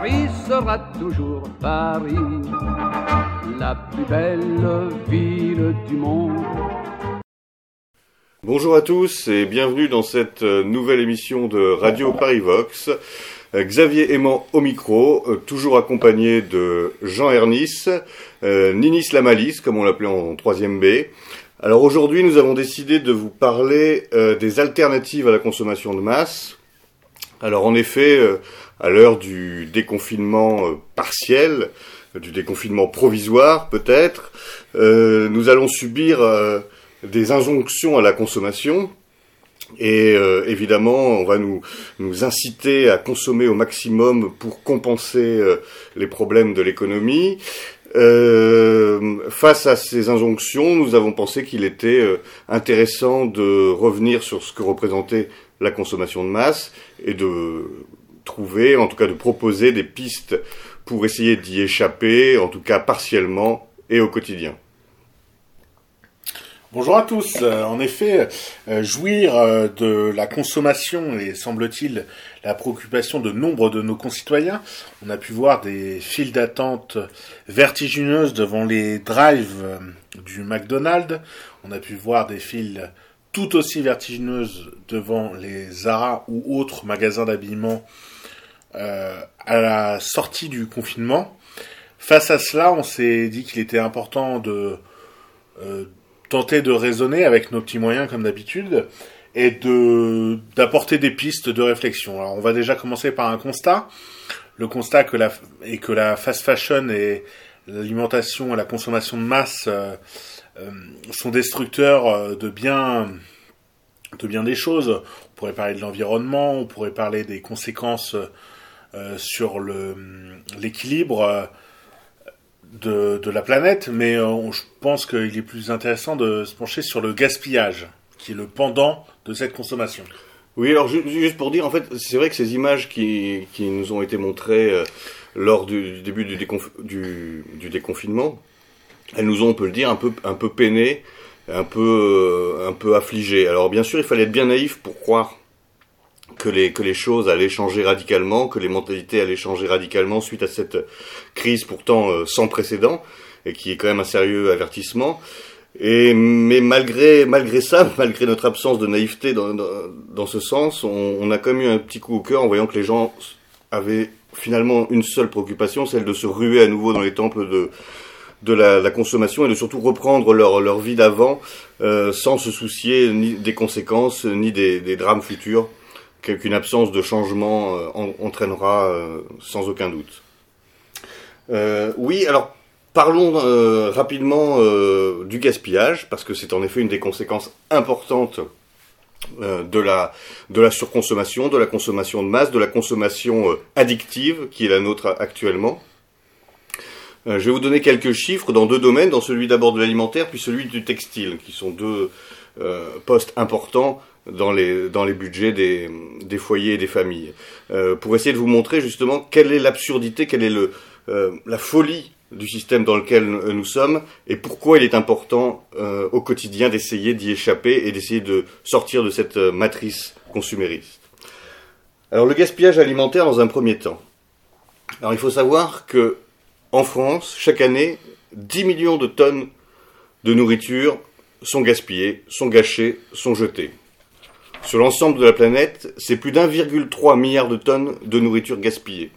Paris sera toujours Paris, la plus belle ville du monde. Bonjour à tous et bienvenue dans cette euh, nouvelle émission de Radio Paris Vox. Euh, Xavier Aimant au micro, euh, toujours accompagné de Jean Ernis, Ninis Lamalis, comme on l'appelait en 3ème B. Alors aujourd'hui, nous avons décidé de vous parler des alternatives à la consommation de masse. Alors en effet, à l'heure du déconfinement partiel, du déconfinement provisoire peut-être, nous allons subir des injonctions à la consommation. Et euh, évidemment, on va nous, nous inciter à consommer au maximum pour compenser euh, les problèmes de l'économie. Euh, face à ces injonctions, nous avons pensé qu'il était intéressant de revenir sur ce que représentait la consommation de masse et de trouver, en tout cas de proposer des pistes pour essayer d'y échapper, en tout cas partiellement et au quotidien. Bonjour à tous. Euh, en effet, euh, jouir euh, de la consommation est, semble-t-il, la préoccupation de nombre de nos concitoyens. On a pu voir des files d'attente vertigineuses devant les drives du McDonald's. On a pu voir des files tout aussi vertigineuses devant les Zara ou autres magasins d'habillement à la sortie du confinement. Face à cela, on s'est dit qu'il était important de tenter de raisonner avec nos petits moyens comme d'habitude et de d'apporter des pistes de réflexion. Alors on va déjà commencer par un constat. Le constat que la est que la fast fashion et l'alimentation et la consommation de masse euh, euh, sont destructeurs euh, de bien de bien des choses. On pourrait parler de l'environnement, on pourrait parler des conséquences sur le l'équilibre de, la planète, mais euh, je pense qu'il est plus intéressant de se pencher sur le gaspillage, qui est le pendant de cette consommation. Oui, alors juste pour dire, en fait, c'est vrai que ces images qui, nous ont été montrées euh, lors du, début du, déconfinement, elles nous ont, on peut le dire, un peu, un peu peinées, un peu, euh, un peu affligées. Alors bien sûr, il fallait être bien naïf pour croire que les, que les choses allaient changer radicalement, que les mentalités allaient changer radicalement suite à cette crise pourtant euh, sans précédent, et qui est quand même un sérieux avertissement. Et, mais malgré, malgré ça, malgré notre absence de naïveté dans, dans, ce sens, on, on, a quand même eu un petit coup au cœur en voyant que les gens avaient finalement une seule préoccupation, celle de se ruer à nouveau dans les temples de, de la, consommation et de surtout reprendre leur, vie d'avant euh, sans se soucier ni des conséquences ni des, drames futurs qu'une absence de changement euh, entraînera euh, sans aucun doute. Oui, alors parlons rapidement du gaspillage, parce que c'est en effet une des conséquences importantes de la surconsommation, de la consommation de masse, de la consommation addictive qui est la nôtre actuellement. Je vais vous donner quelques chiffres dans deux domaines, dans celui d'abord de l'alimentaire puis celui du textile, qui sont deux postes importants dans les, dans les budgets des, des foyers et des familles, euh, pour essayer de vous montrer justement quelle est l'absurdité, quelle est le, euh, la folie du système dans lequel nous sommes et pourquoi il est important euh, au quotidien d'essayer d'y échapper et d'essayer de sortir de cette euh, matrice consumériste. Alors le gaspillage alimentaire dans un premier temps. Alors il faut savoir que en France, chaque année, 10 millions de tonnes de nourriture sont gaspillées, sont gâchées, sont jetées. Sur l'ensemble de la planète, c'est plus d'1,3 milliard de tonnes de nourriture gaspillée.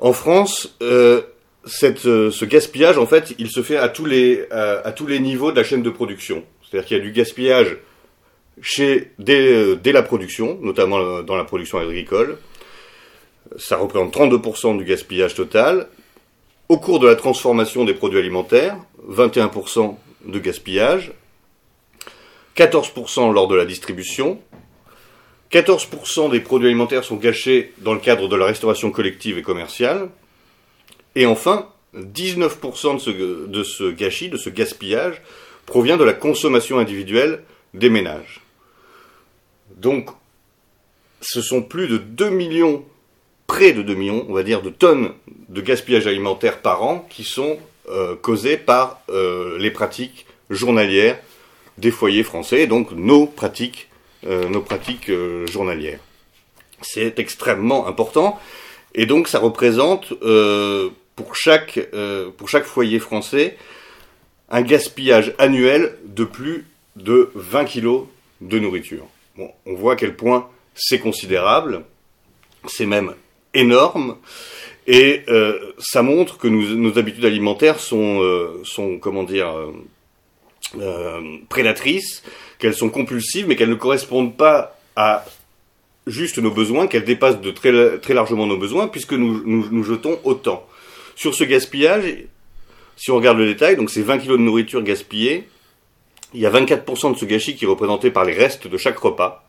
En France, euh, euh, ce gaspillage, en fait, il se fait à tous les, niveaux de la chaîne de production. C'est-à-dire qu'il y a du gaspillage chez, dès, euh, dès, la production, notamment dans la production agricole. Ça représente 32% du gaspillage total. Au cours de la transformation des produits alimentaires, 21% de gaspillage. 14% lors de la distribution, 14% des produits alimentaires sont gâchés dans le cadre de la restauration collective et commerciale, et enfin, 19% de ce, de ce gâchis, de ce gaspillage, provient de la consommation individuelle des ménages. Donc, ce sont plus de 2 millions, près de 2 millions, on va dire, de tonnes de gaspillage alimentaire par an qui sont euh, causés par euh, les pratiques journalières des foyers français, donc nos pratiques, euh, nos pratiques journalières. C'est extrêmement important. Et donc ça représente pour, chaque, pour chaque foyer français un gaspillage annuel de plus de 20 kilos de nourriture. Bon, on voit à quel point c'est considérable, c'est même énorme, et euh, ça montre que nos habitudes alimentaires sont, euh, sont comment dire, euh, prédatrices, qu'elles sont compulsives, mais qu'elles ne correspondent pas à juste nos besoins, qu'elles dépassent de très, très largement nos besoins, puisque nous, nous, nous jetons autant. Sur ce gaspillage, si on regarde le détail, donc c'est 20 kilos de nourriture gaspillée, il y a 24% de ce gâchis qui est représenté par les restes de chaque repas.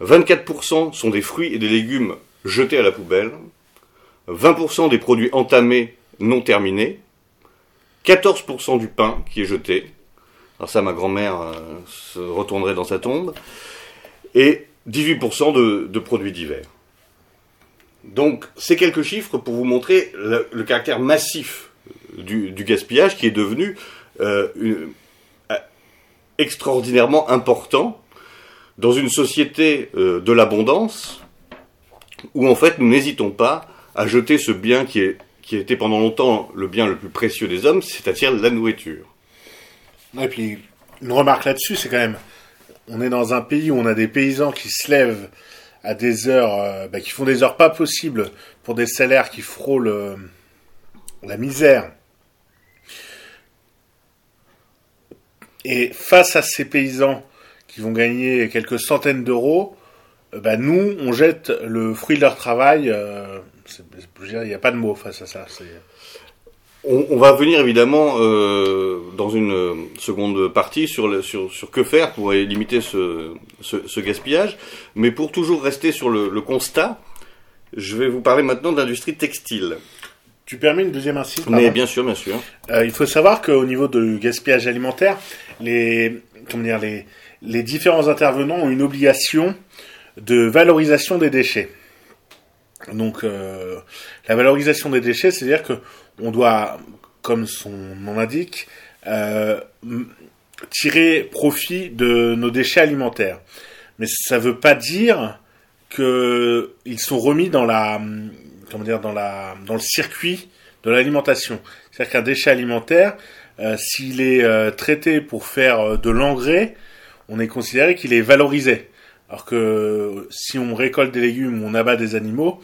24% sont des fruits et des légumes jetés à la poubelle. 20% des produits entamés non terminés. 14% du pain qui est jeté. Alors ça, ma grand-mère euh, se retournerait dans sa tombe. Et 18% de, de, produits divers. Donc, c'est quelques chiffres pour vous montrer le, caractère massif du, gaspillage qui est devenu euh, une, extraordinairement important dans une société euh, de l'abondance où en fait nous n'hésitons pas à jeter ce bien qui, est, qui a été pendant longtemps le bien le plus précieux des hommes, c'est-à-dire la nourriture. Et puis une remarque là-dessus, c'est quand même, on est dans un pays où on a des paysans qui se lèvent à des heures, euh, bah, qui font des heures pas possibles pour des salaires qui frôlent euh, la misère Et face à ces paysans qui vont gagner quelques centaines d'euros, bah nous, on jette le fruit de leur travail. Euh, il n'y a pas de mots face à ça. On, on, va venir évidemment euh, dans une seconde partie sur, le, sur, sur que faire pour limiter ce, ce, ce, gaspillage. Mais pour toujours rester sur le, le constat, je vais vous parler maintenant de l'industrie textile. Tu permets une deuxième incise Mais bien sûr, bien sûr. Euh, il faut savoir qu'au niveau du gaspillage alimentaire, les, comment dire, les, les différents intervenants ont une obligation de valorisation des déchets. Donc, euh, la valorisation des déchets, c'est-à-dire que on doit, comme son nom l'indique, euh, tirer profit de nos déchets alimentaires. Mais ça ne veut pas dire qu'ils sont remis dans la, comment dire, dans le circuit de l'alimentation. C'est-à-dire qu'un déchet alimentaire, euh, s'il est traité pour faire de l'engrais, on est considéré qu'il est valorisé. Alors que si on récolte des légumes on abat des animaux,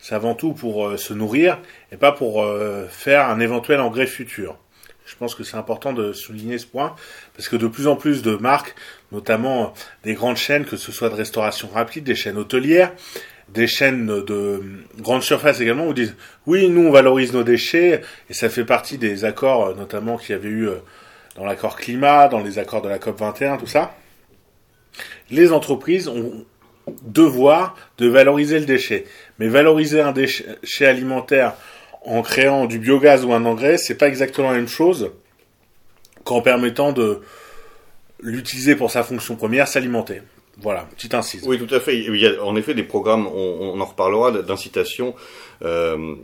c'est avant tout pour se nourrir et pas pour faire un éventuel engrais futur. Je pense que c'est important de souligner ce point parce que de plus en plus de marques, notamment des grandes chaînes, que ce soit de restauration rapide, des chaînes hôtelières, des chaînes de grande surface également vous disent oui nous on valorise nos déchets et ça fait partie des accords notamment qu'il y avait eu dans l'accord climat, dans les accords de la COP 21, tout ça. Les entreprises ont devoir de valoriser le déchet. Mais valoriser un déchet alimentaire en créant du biogaz ou un engrais, c'est pas exactement la même chose qu'en permettant de l'utiliser pour sa fonction première, s'alimenter. Voilà, petite incise. Oui, tout à fait. Il y a en effet des programmes, on, en reparlera, d'incitation euh,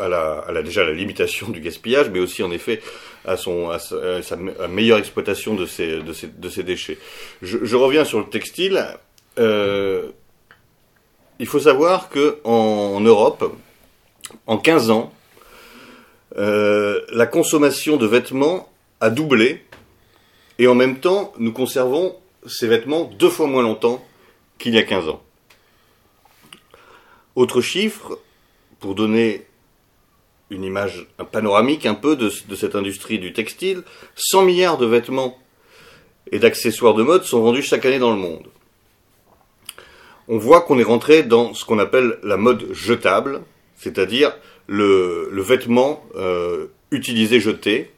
à, la, déjà la limitation du gaspillage, mais aussi en effet à, son, à, sa, meilleure exploitation de ces, de ces, de ces déchets. Je, reviens sur le textile. Euh, il faut savoir que en Europe, en 15 ans, euh, la consommation de vêtements a doublé, et en même temps, nous conservons ces vêtements deux fois moins longtemps qu'il y a 15 ans. Autre chiffre, pour donner une image panoramique un peu de, cette industrie du textile, 100 milliards de vêtements et d'accessoires de mode sont vendus chaque année dans le monde. On voit qu'on est rentré dans ce qu'on appelle la mode jetable, c'est-à-dire le, le, vêtement euh, utilisé jeté,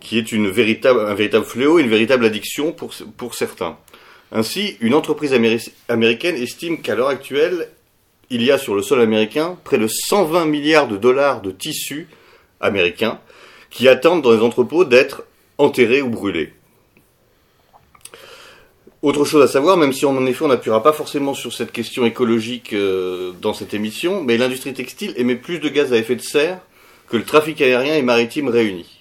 qui est un véritable fléau, une véritable addiction pour, certains. Ainsi, une entreprise améri américaine estime qu'à l'heure actuelle, il y a sur le sol américain près de 120 milliards de dollars de tissus américains qui attendent dans les entrepôts d'être enterrés ou brûlés. Autre chose à savoir, même si en effet on n'appuiera pas forcément sur cette question écologique euh, dans cette émission, mais l'industrie textile émet plus de gaz à effet de serre que le trafic aérien et maritime réunis.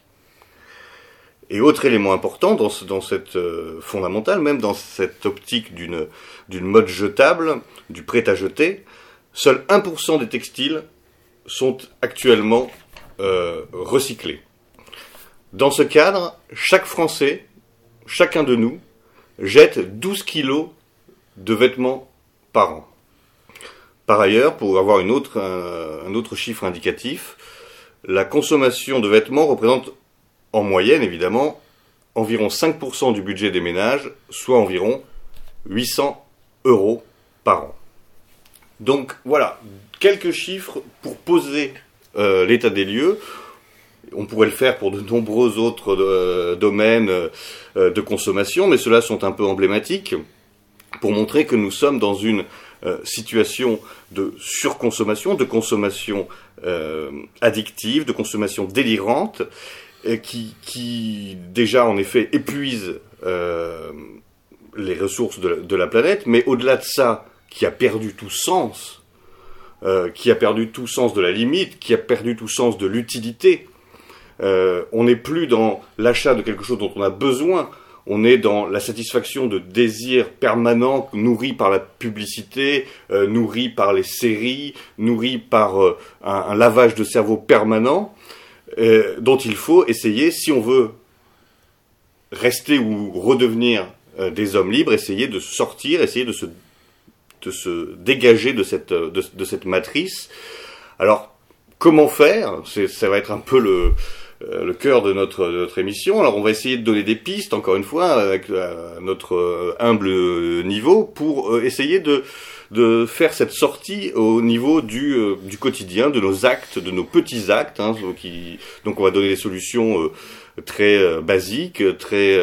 Et autre élément important dans, cette euh, fondamentale, même dans cette optique d'une mode jetable, du prêt à jeter, seul 1% des textiles sont actuellement euh, recyclés. Dans ce cadre, chaque Français, chacun de nous, jette 12 kilos de vêtements par an. Par ailleurs, pour avoir une un, autre chiffre indicatif, la consommation de vêtements représente en moyenne, évidemment, environ 5% du budget des ménages, soit environ 800 euros par an. Donc voilà, quelques chiffres pour poser euh, l'état des lieux. On pourrait le faire pour de nombreux autres euh, domaines euh, de consommation, mais ceux-là sont un peu emblématiques pour montrer que nous sommes dans une situation de surconsommation, de consommation addictive, de consommation délirante, qui, déjà en effet épuise les ressources de la, planète, mais au-delà de ça, qui a perdu tout sens, euh, qui a perdu tout sens de la limite, qui a perdu tout sens de l'utilité. Euh, on n'est plus dans l'achat de quelque chose dont on a besoin, on est dans la satisfaction de désirs permanents nourris par la publicité, euh, nourris par les séries, nourris par un, lavage de cerveau permanent, dont il faut essayer, si on veut rester ou redevenir euh, des hommes libres, essayer de sortir, essayer de se, de se dégager de cette, de, cette matrice. Alors, comment faire? Ça va être un peu le, euh, le cœur de notre, notre émission. Alors, on va essayer de donner des pistes, encore une fois, avec euh, notre humble niveau, pour essayer de, de faire cette sortie au niveau du, du quotidien, de nos actes, de nos petits actes. Hein, qui, donc, on va donner des solutions très basiques, très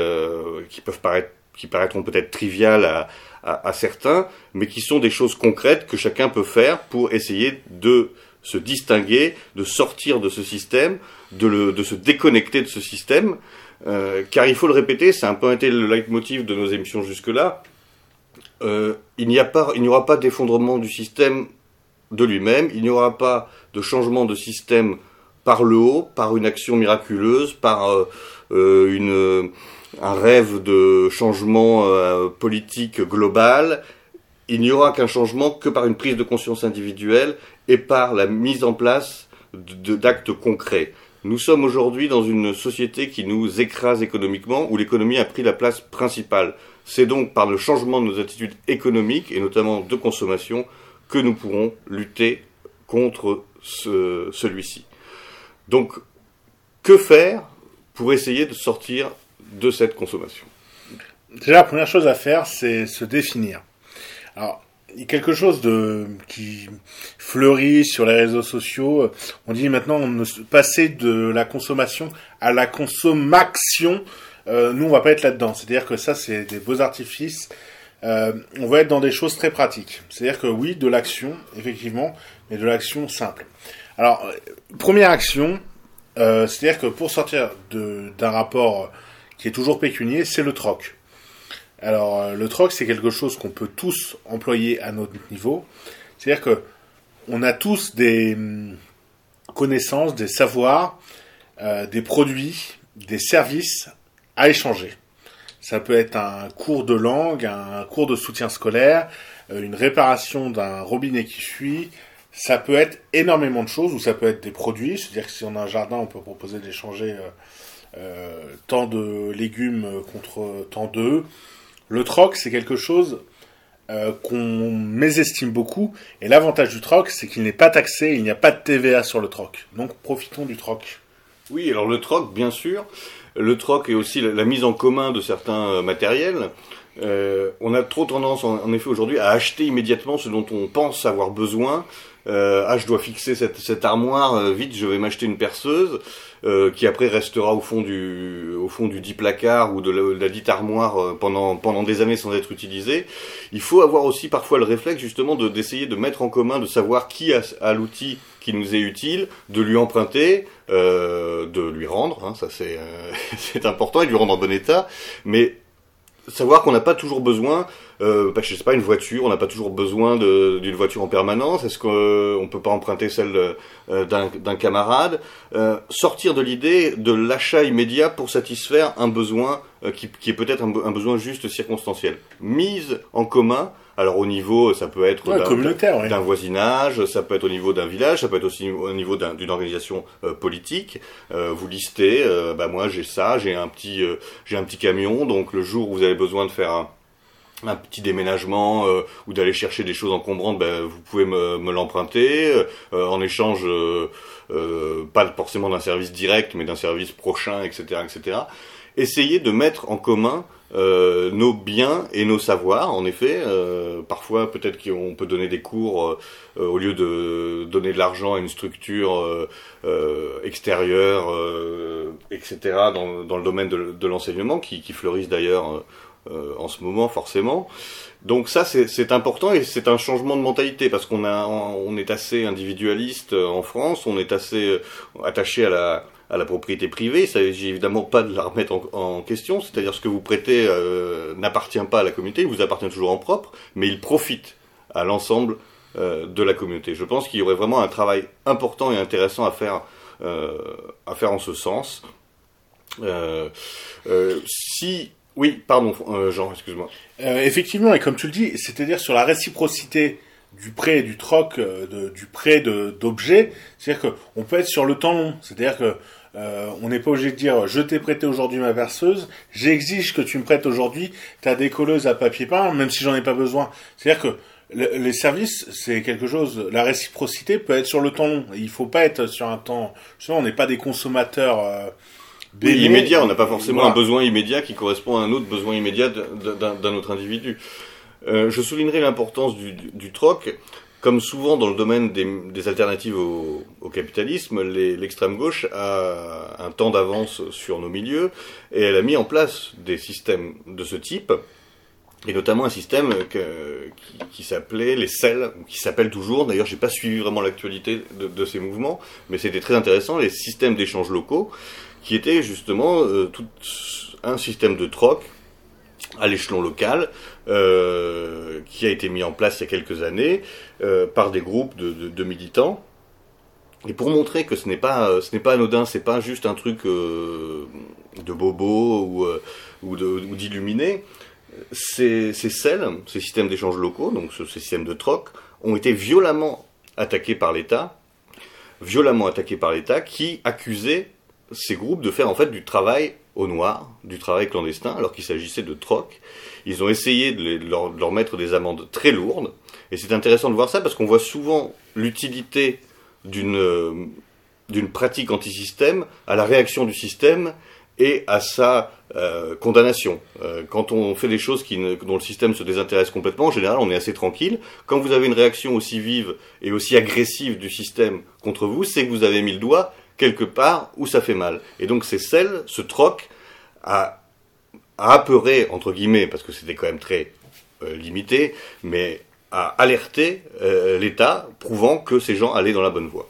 qui peuvent paraître qui paraîtront peut-être triviales à, à, certains, mais qui sont des choses concrètes que chacun peut faire pour essayer de se distinguer, de sortir de ce système, de, le, de se déconnecter de ce système, euh, car il faut le répéter, c'est un peu été le leitmotiv de nos émissions jusque-là, euh, il n'y aura pas d'effondrement du système de lui-même, il n'y aura pas de changement de système par le haut, par une action miraculeuse, par euh, euh un rêve de changement politique global, il n'y aura qu'un changement que par une prise de conscience individuelle et par la mise en place d'actes concrets. Nous sommes aujourd'hui dans une société qui nous écrase économiquement, où l'économie a pris la place principale. C'est donc par le changement de nos attitudes économiques, et notamment de consommation, que nous pourrons lutter contre ce, celui-ci. Donc, que faire pour essayer de sortir de cette consommation? Déjà, la première chose à faire, c'est se définir. Alors, quelque chose de qui fleurit sur les réseaux sociaux. On dit maintenant on passer de la consommation à la consommation. Euh, nous, on va pas être là-dedans. C'est-à-dire que ça, c'est des beaux artifices. Euh, on va être dans des choses très pratiques. C'est-à-dire que oui, de l'action, effectivement, mais de l'action simple. Alors, euh, première action, c'est-à-dire que pour sortir d'un rapport qui est toujours pécunier, c'est le troc. Alors le troc, c'est quelque chose qu'on peut tous employer à notre niveau. C'est-à-dire que on a tous des hum, connaissances, des savoirs, des produits, des services à échanger. Ça peut être un cours de langue, un cours de soutien scolaire, euh, une réparation d'un robinet qui fuit. Ça peut être énormément de choses, ou ça peut être des produits. C'est-à-dire que si on a un jardin, on peut proposer d'échanger euh, tant de légumes contre tant d'œufs. Le troc, c'est quelque chose euh, qu'on mésestime beaucoup. Et l'avantage du troc, c'est qu'il n'est pas taxé, il n'y a pas de TVA sur le troc. Donc profitons du troc. Oui, alors le troc, bien sûr. Le troc est aussi la, mise en commun de certains euh, matériels. on a trop tendance, en, effet, aujourd'hui, à acheter immédiatement ce dont on pense avoir besoin. ah, je dois fixer cette, cette armoire, vite, je vais m'acheter une perceuse. Euh, qui après restera au fond du au fond du dit placard ou de la, dite armoire euh, pendant pendant des années sans être utilisé. Il faut avoir aussi parfois le réflexe justement de d'essayer de mettre en commun, de savoir qui a, a l'outil qui nous est utile, de lui emprunter, euh, de lui rendre, hein, ça c'est euh, c'est important, et de lui rendre en bon état, mais savoir qu'on n'a pas toujours besoin, euh, bah, je sais pas, une voiture, on n'a pas toujours besoin d'une voiture en permanence. Est-ce qu'on ne peut pas emprunter celle euh, d'un camarade? Euh, Sortir de l'idée de l'achat immédiat pour satisfaire un besoin euh, qui, qui, est peut-être un, un, besoin juste circonstanciel. Mise en commun. Alors au niveau, ça peut être ouais, d'un voisinage, ça peut être au niveau d'un village, ça peut être aussi au niveau d'une organisation euh, politique. Euh, vous listez, bah moi j'ai ça, j'ai un petit, j'ai un petit camion, donc le jour où vous avez besoin de faire un, un petit déménagement euh, ou d'aller chercher des choses encombrantes, ben, vous pouvez me, me l'emprunter euh, en échange, euh, pas forcément d'un service direct, mais d'un service prochain, etc., etc. Essayez de mettre en commun nos biens et nos savoirs. En effet, parfois peut-être qu'on peut donner des cours au lieu de donner de l'argent à une structure extérieure, etc. Dans, dans, le domaine de, de l'enseignement, qui, qui fleurissent d'ailleurs euh, en ce moment forcément. Donc ça c'est important et c'est un changement de mentalité parce qu'on on est assez individualiste euh, en France, on est assez euh, attaché à la à la propriété privée. Il s'agit évidemment pas de la remettre en, question, c'est-à-dire ce que vous prêtez n'appartient pas à la communauté, il vous appartient toujours en propre, mais il profite à l'ensemble de la communauté. Je pense qu'il y aurait vraiment un travail important et intéressant à faire à faire en ce sens. si oui, pardon, euh, Jean, excuse-moi. Euh, effectivement, et comme tu le dis, c'est-à-dire sur la réciprocité du prêt et du troc, euh, du prêt d'objets, c'est-à-dire qu'on peut être sur le temps long. C'est-à-dire que euh, on n'est pas obligé de dire je t'ai prêté aujourd'hui ma verseuse, j'exige que tu me prêtes aujourd'hui ta décolleuse à papier peint, même si j'en ai pas besoin. C'est-à-dire que les services, c'est quelque chose. La réciprocité peut être sur le temps long. Il faut pas être sur un temps. on n'est pas des consommateurs oui, immédiat, on n'a pas forcément un besoin immédiat qui correspond à un autre besoin immédiat d'un autre individu. Euh, je soulignerai l'importance du, du, troc. Comme souvent dans le domaine des, des alternatives au, au capitalisme, l'extrême gauche a un temps d'avance sur nos milieux et elle a mis en place des systèmes de ce type et notamment un système que, qui, qui s'appelait les selles, qui s'appelle toujours. D'ailleurs, j'ai pas suivi vraiment l'actualité de, de, ces mouvements, mais c'était très intéressant. Les systèmes d'échange locaux, qui était justement euh, tout un système de troc à l'échelon local euh, qui a été mis en place il y a quelques années euh, par des groupes de, militants. Et pour montrer que ce n'est pas ce n'est pas anodin c'est pas juste un truc de bobo ou d'illuminé ces, ces ces systèmes d'échange locaux donc ces systèmes de troc ont été violemment attaqués par l'État violemment attaqués par l'État qui accusait ces groupes de faire en fait du travail au noir, du travail clandestin, alors qu'il s'agissait de troc. Ils ont essayé de, leur, mettre des amendes très lourdes. Et c'est intéressant de voir ça parce qu'on voit souvent l'utilité d'une euh, d'une pratique anti-système à la réaction du système et à sa euh, condamnation. Euh, quand on fait des choses qui ne, dont le système se désintéresse complètement, en général, on est assez tranquille. Quand vous avez une réaction aussi vive et aussi agressive du système contre vous, c'est que vous avez mis le doigt quelque part où ça fait mal. Et donc c'est celle, ce troc, a, a entre guillemets, parce que c'était quand même très euh, limité, mais a alerté euh, l'État, prouvant que ces gens allaient dans la bonne voie.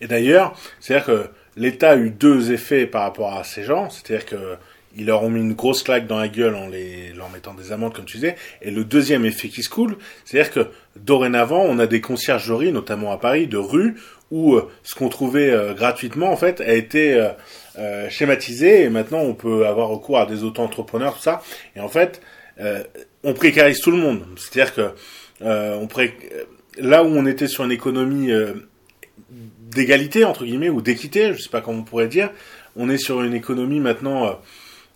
Et d'ailleurs, c'est-à-dire que l'État a eu deux effets par rapport à ces gens, c'est-à-dire que ils leur ont mis une grosse claque dans la gueule en les leur mettant des amendes comme tu disais. Et le deuxième effet qui se coule, c'est-à-dire que dorénavant, on a des conciergeries, notamment à Paris, de rues où euh, ce qu'on trouvait euh, gratuitement en fait a été euh, schématisé. Et maintenant on peut avoir recours à des auto-entrepreneurs tout ça. Et en fait on précarise tout le monde. C'est-à-dire que on pré... là où on était sur une économie d'égalité entre guillemets ou d'équité je sais pas comment on pourrait dire on est sur une économie maintenant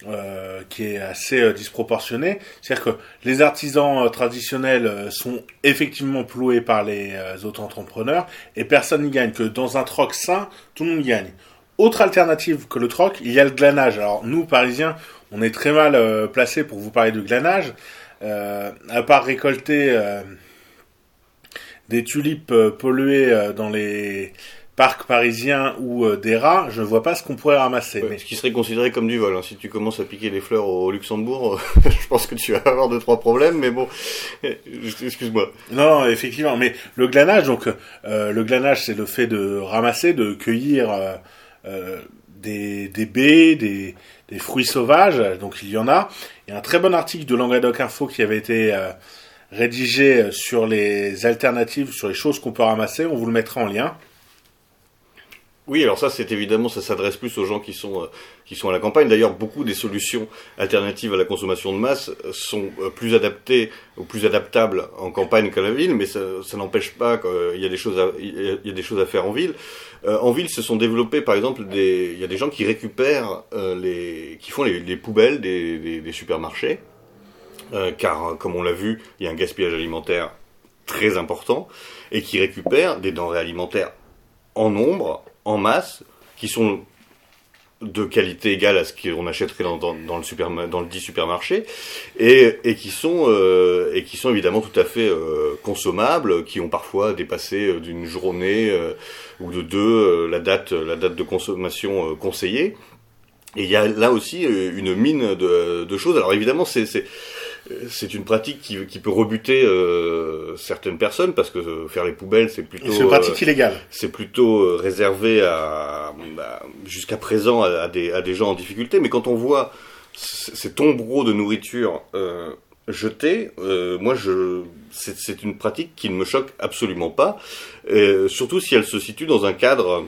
euh, qui est assez euh, disproportionné. C'est-à-dire que les artisans euh, traditionnels sont effectivement ploués par les autres entrepreneurs et personne n'y gagne. Que dans un troc sain, tout le monde gagne. Autre alternative que le troc, il y a le glanage. Alors nous, Parisiens, on est très mal placés pour vous parler de glanage. à part récolter des tulipes polluées dans les parc parisien ou euh, des rats, je ne vois pas ce qu'on pourrait ramasser. mais... Ce qui serait considéré comme du vol. Hein. Si tu commences à piquer des fleurs au Luxembourg, je pense que tu vas avoir deux trois problèmes. Mais bon, excuse-moi. Non, effectivement. Mais le glanage, donc euh, le glanage, c'est le fait de ramasser, de cueillir euh, des, des baies, des, des fruits sauvages, donc il y en a. Il y a un très bon article de Languedoc Info qui avait été euh, rédigé sur les alternatives, sur les choses qu'on peut ramasser. On vous le mettra en lien. Oui, alors ça, c'est évidemment, ça s'adresse plus aux gens qui sont euh, qui sont à la campagne. D'ailleurs, beaucoup des solutions alternatives à la consommation de masse sont euh, plus adaptées ou plus adaptables en campagne qu'à la ville, mais ça, ça n'empêche pas qu'il y a des choses à il y a des choses à faire en ville. Euh, en ville, se sont développés, par exemple, des il y a des gens qui récupèrent les qui font les, les poubelles des, des, des supermarchés, car comme on l'a vu, il y a un gaspillage alimentaire très important et qui récupèrent des denrées alimentaires en nombre en masse, qui sont de qualité égale à ce qu'on achèterait dans, le super, dans le dit supermarché, et, et qui sont euh, et qui sont évidemment tout à fait euh, consommables, qui ont parfois dépassé euh, d'une journée ou de deux la date la date de consommation conseillée. Et il y a là aussi une mine de choses. Alors évidemment, c'est c'est une pratique qui, qui peut rebuter euh, certaines personnes parce que faire les poubelles c'est plutôt c'est une pratique illégale. c'est plutôt réservé à, bah, jusqu'à présent à, des à des gens en difficulté. Mais quand on voit ces tombereaux de nourriture euh, jetés euh, moi je c'est une pratique qui ne me choque absolument pas surtout si elle se situe dans un cadre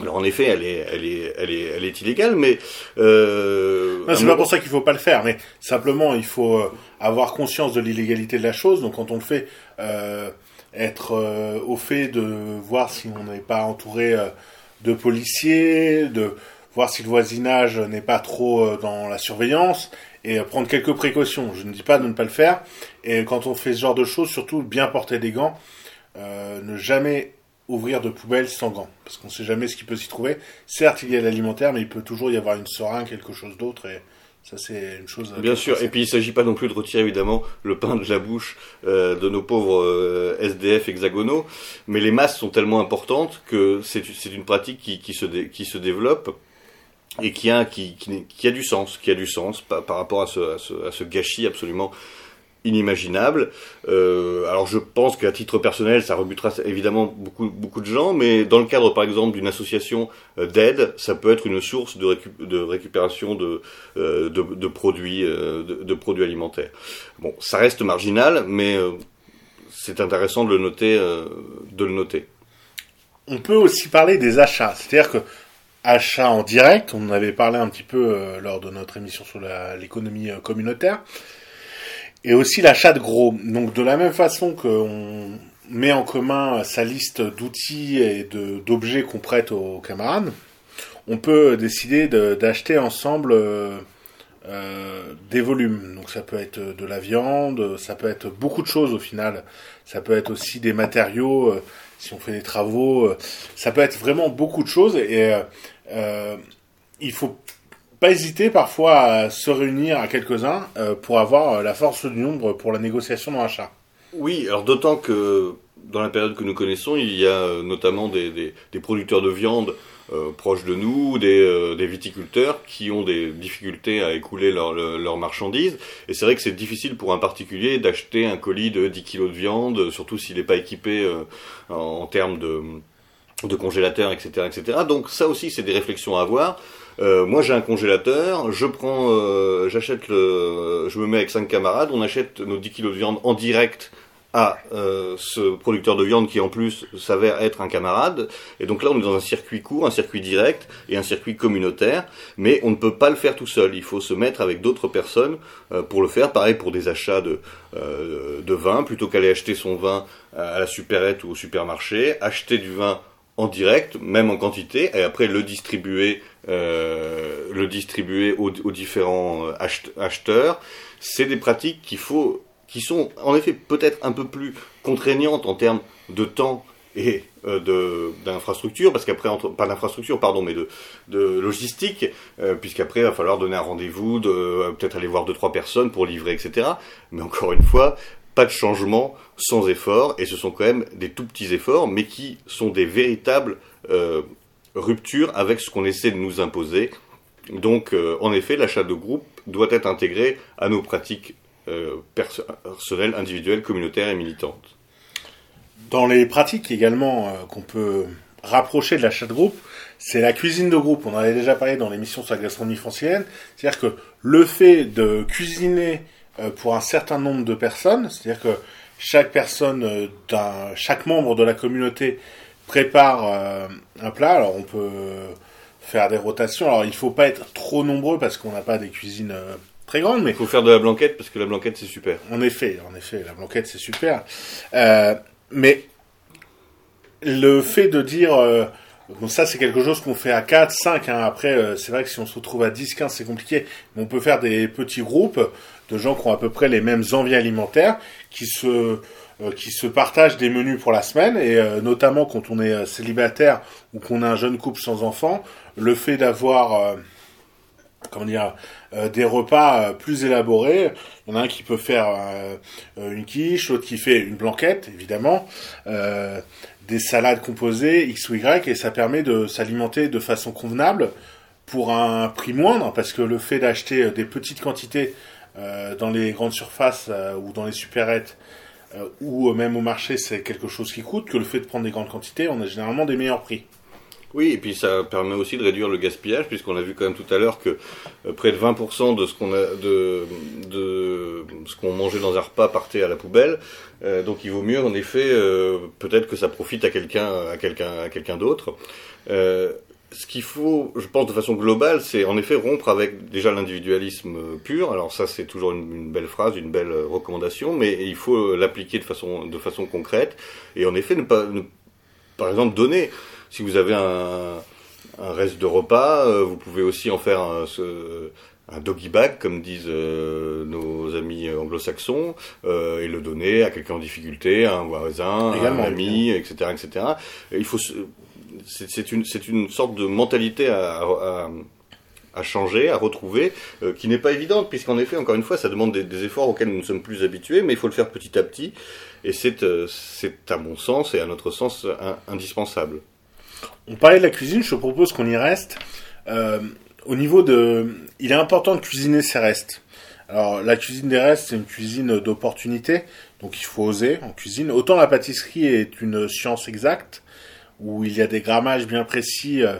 alors en effet, elle est, elle est, elle est, elle est illégale, mais euh, c'est pas pour ça qu'il faut pas le faire, mais simplement il faut euh, avoir conscience de l'illégalité de la chose. Donc quand on le fait, euh, être euh, au fait de voir si on n'est pas entouré euh, de policiers, de voir si le voisinage n'est pas trop dans la surveillance et prendre quelques précautions. Je ne dis pas de ne pas le faire. Et quand on fait ce genre de choses, surtout bien porter des gants, ne jamais ouvrir de poubelles sans gants, parce qu'on ne sait jamais ce qui peut s'y trouver. Certes, il y a l'alimentaire, mais il peut toujours y avoir une seringue, quelque chose d'autre, et ça c'est une chose. Bien sûr, et puis il ne s'agit pas non plus de retirer évidemment le pain de la bouche euh, de nos pauvres euh, SDF hexagonaux, mais les masses sont tellement importantes que c'est une pratique qui, qui, se qui se développe et qui a, qui, qui, a du sens, qui a du sens par, par rapport à ce, à ce, à ce gâchis absolument inimaginable. Euh, alors je pense qu'à titre personnel, ça rebutera évidemment beaucoup de gens, mais dans le cadre par exemple d'une association euh, d'aide, ça peut être une source de, récupération euh, de, produits alimentaires. Bon, ça reste marginal, mais c'est intéressant de le noter de le noter. On peut aussi parler des achats, c'est-à-dire que achats en direct, on en avait parlé un petit peu lors de notre émission sur l'économie communautaire et aussi l'achat de gros. Donc de la même façon qu'on met en commun sa liste d'outils et d'objets qu'on prête aux camarades, on peut décider d'acheter ensemble euh, euh, des volumes. Donc ça peut être de la viande, ça peut être beaucoup de choses au final. Ça peut être aussi des matériaux, euh, si on fait des travaux. Ça peut être vraiment beaucoup de choses et il faut pas hésiter parfois à se réunir à quelques-uns euh, pour avoir euh, la force du nombre pour la négociation dans l'achat. Oui, alors d'autant que dans la période que nous connaissons, il y a euh, notamment des, des, producteurs de viande proches de nous, des, des, viticulteurs qui ont des difficultés à écouler leurs leur marchandises. Et c'est vrai que c'est difficile pour un particulier d'acheter un colis de 10 kg de viande, surtout s'il n'est pas équipé en, en termes de, de congélateur, etc., etc. Donc ça aussi, c'est des réflexions à avoir. Euh, moi, j'ai un congélateur, je prends, euh, j'achète le, je me mets avec cinq camarades, on achète nos 10 kilos de viande en direct à euh, ce producteur de viande qui en plus s'avère être un camarade. Et donc là, on est dans un circuit court, un circuit direct et un circuit communautaire. Mais on ne peut pas le faire tout seul. Il faut se mettre avec d'autres personnes pour le faire. Pareil pour des achats de, de vin. Plutôt qu'aller acheter son vin à la supérette ou au supermarché, acheter du vin en direct, même en quantité, et après le distribuer, euh, le distribuer aux, différents euh, acheteurs. C'est des pratiques qu'il faut, qui sont en effet peut-être un peu plus contraignantes en termes de temps et euh, d'infrastructure, parce qu'après pas d'infrastructure pardon, mais de, logistique, puisqu'après il va falloir donner un rendez-vous, de peut-être aller voir deux trois personnes pour livrer, etc. Mais encore une fois, pas de changement sans effort, et ce sont quand même des tout petits efforts, mais qui sont des véritables euh, ruptures avec ce qu'on essaie de nous imposer. Donc, euh, en effet, l'achat de groupe doit être intégré à nos pratiques euh, personnelles, individuelles, communautaires et militantes. Dans les pratiques également qu'on peut rapprocher de l'achat de groupe, c'est la cuisine de groupe. On en avait déjà parlé dans l'émission sur la gastronomie francilienne. C'est-à-dire que le fait de cuisiner pour un certain nombre de personnes, c'est-à-dire que chaque personne, euh, d'un, chaque membre de la communauté prépare euh, un plat. Alors on peut faire des rotations. Alors il faut pas être trop nombreux parce qu'on n'a pas des cuisines très grandes, mais Il faut faire de la blanquette parce que la blanquette c'est super. en effet, en effet, la blanquette c'est super. Euh, mais le fait de dire, euh, bon ça c'est quelque chose qu'on fait à 4, 5, hein. après euh, c'est vrai que si on se retrouve à 10, 15 c'est compliqué, mais on peut faire des petits groupes de gens qui ont à peu près les mêmes envies alimentaires, qui se, euh, qui se partagent des menus pour la semaine, et euh, notamment quand on est euh, célibataire ou qu'on a un jeune couple sans enfant, le fait d'avoir... euh, comment dire, euh, des repas plus élaborés. Il y en a un qui peut faire une quiche, l'autre qui fait une blanquette, évidemment, des salades composées, X ou Y, et ça permet de s'alimenter de façon convenable pour un prix moindre, parce que le fait d'acheter euh, des petites quantités euh, dans les grandes surfaces euh, ou dans les supérettes, ou même au marché, c'est quelque chose qui coûte, que le fait de prendre des grandes quantités, on a généralement des meilleurs prix. Oui, et puis ça permet aussi de réduire le gaspillage, puisqu'on a vu quand même tout à l'heure que euh, près de 20% de ce qu'on a de, de ce qu'on mangeait dans un repas partait à la poubelle. Euh, donc il vaut mieux en effet euh, peut-être que ça profite à quelqu'un à quelqu'un à quelqu'un d'autre. Euh, ce qu'il faut, je pense, de façon globale, c'est en effet rompre avec déjà l'individualisme pur. Alors ça, c'est toujours une, une belle phrase, une belle euh, recommandation, mais il faut euh, l'appliquer de façon, de façon concrète. Et en effet, ne pas, ne- par exemple, donner. Si vous avez un, un reste de repas, euh, vous pouvez aussi en faire un, ce- un doggy bag, comme disent euh, nos amis anglo-saxons, euh, et le donner à quelqu'un en difficulté, à un voisin, à un ami, etc., etc. Et il faut, c'est une, c'est une sorte de mentalité à, à, à changer, à retrouver, euh, qui n'est pas évidente, puisqu'en effet, encore une fois, ça demande des, des efforts auxquels nous ne sommes plus habitués, mais il faut le faire petit à petit, et c'est, c'est à mon sens et à notre sens un- indispensable. On parlait de la cuisine, je te propose qu'on y reste. Euh, au niveau de... Il est important de cuisiner ses restes. Alors, la cuisine des restes, c'est une cuisine d'opportunité, donc il faut oser en cuisine. Autant la pâtisserie est une science exacte, où il y a des grammages bien précis, euh,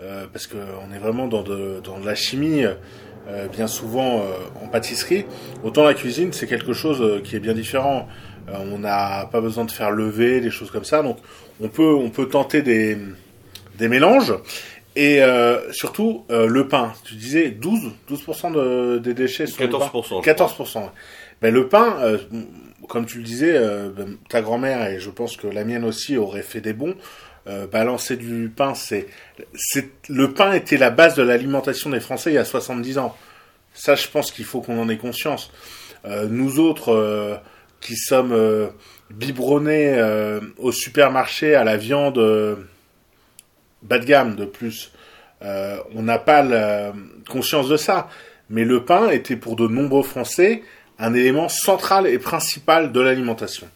euh, parce qu'on est vraiment dans de, dans de la chimie, euh, bien souvent en pâtisserie. Autant la cuisine, c'est quelque chose qui est bien différent. On n'a pas besoin de faire lever, des choses comme ça, donc on peut, on peut tenter des, des mélanges. Et euh, surtout, euh, le pain. Tu disais 12, 12% de, des déchets sont le pain. 14%. je crois. 14%. Ben, le pain, euh, comme tu le disais, ben, ta grand-mère, et je pense que la mienne aussi, aurait fait des bons. Balancer du pain, c'est, c'est, le pain était la base de l'alimentation des Français il y a 70 ans. Ça, je pense qu'il faut qu'on en ait conscience. Nous autres, qui sommes biberonnés au supermarché à la viande bas de gamme de plus, euh, on n'a pas la conscience de ça. Mais le pain était pour de nombreux Français un élément central et principal de l'alimentation.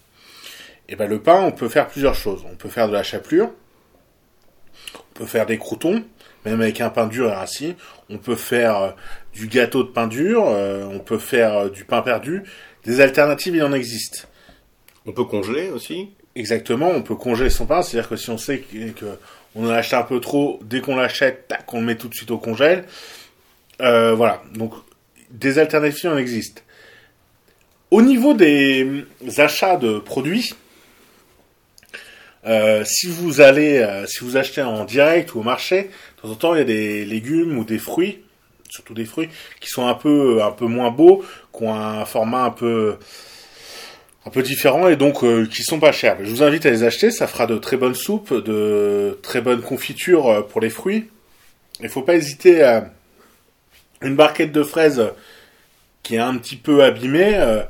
Et ben le pain, on peut faire plusieurs choses. On peut faire de la chapelure, on peut faire des croutons, même avec un pain dur et rassis. On peut faire euh, du gâteau de pain dur, euh, on peut faire du pain perdu. Des alternatives, il en existe. On peut congeler aussi. Exactement, on peut congeler son pain, c'est-à-dire que si on sait que, que on en achète un peu trop, dès qu'on l'achète, tac, on le met tout de suite au congèle. Euh, voilà, donc des alternatives en existent. Au niveau des hum, achats de produits, euh, si vous allez, euh, si vous achetez en direct ou au marché, de temps en temps il y a des légumes ou des fruits, surtout des fruits, qui sont un peu, un peu moins beaux, qui ont un format un peu, un peu différent et donc euh, qui sont pas chers. Je vous invite à les acheter, ça fera de très bonnes soupes, de très bonnes confitures euh, pour les fruits. Il faut pas hésiter à une barquette de fraises qui est un petit peu abîmée. euh,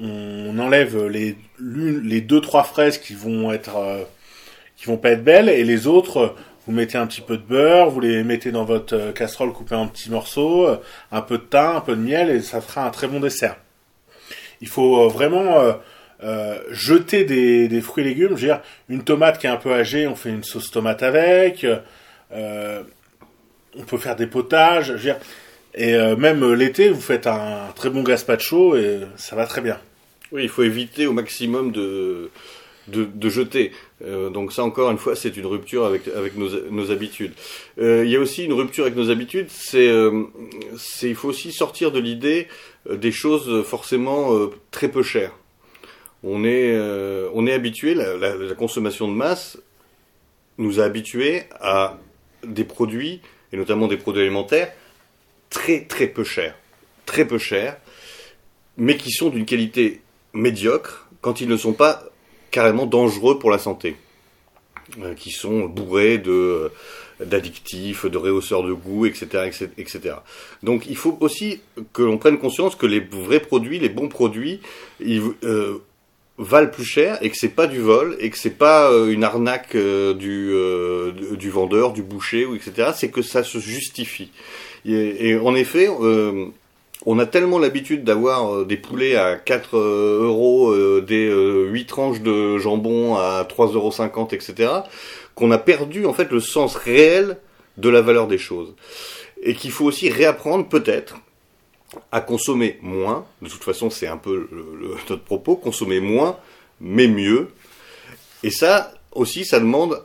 on enlève les les deux trois fraises qui vont être euh, qui vont pas être belles et les autres euh, vous mettez un petit peu de beurre, vous les mettez dans votre euh, casserole coupée en petits morceaux, un peu de thym, un peu de miel et ça fera un très bon dessert. Il faut vraiment euh, jeter des, fruits et légumes. Je veux dire, une tomate qui est un peu âgée, on fait une sauce tomate avec. euh, on peut faire des potages. Je veux dire, et euh, même l'été, vous faites un très bon gazpacho et ça va très bien. Oui, il faut éviter au maximum de de, jeter. Donc ça encore une fois, c'est une rupture avec avec nos, nos habitudes. Il y a aussi une rupture avec nos habitudes. C'est il faut aussi sortir de l'idée des choses forcément très peu chères. On est euh, on est habitué la, la, consommation de masse nous a habitués à des produits et notamment des produits alimentaires très très peu chers, très peu chers, mais qui sont d'une qualité médiocre quand ils ne sont pas carrément dangereux pour la santé, euh, qui sont bourrés de d'addictifs, de réhausseurs de goût, etc., etc. Donc il faut aussi que l'on prenne conscience que les vrais produits, les bons produits, euh, valent plus cher et que c'est pas du vol et que c'est pas euh, une arnaque euh, du, euh, du vendeur, du boucher, ou etc. C'est que ça se justifie. Et, en effet, euh, on a tellement l'habitude d'avoir des poulets à 4 euh, euros, des euh, 8 tranches de jambon à 3,50 euros, etc., qu'on a perdu en fait le sens réel de la valeur des choses. Et qu'il faut aussi réapprendre peut-être à consommer moins. De toute façon, c'est un peu notre propos, consommer moins, mais mieux. Et ça aussi, ça demande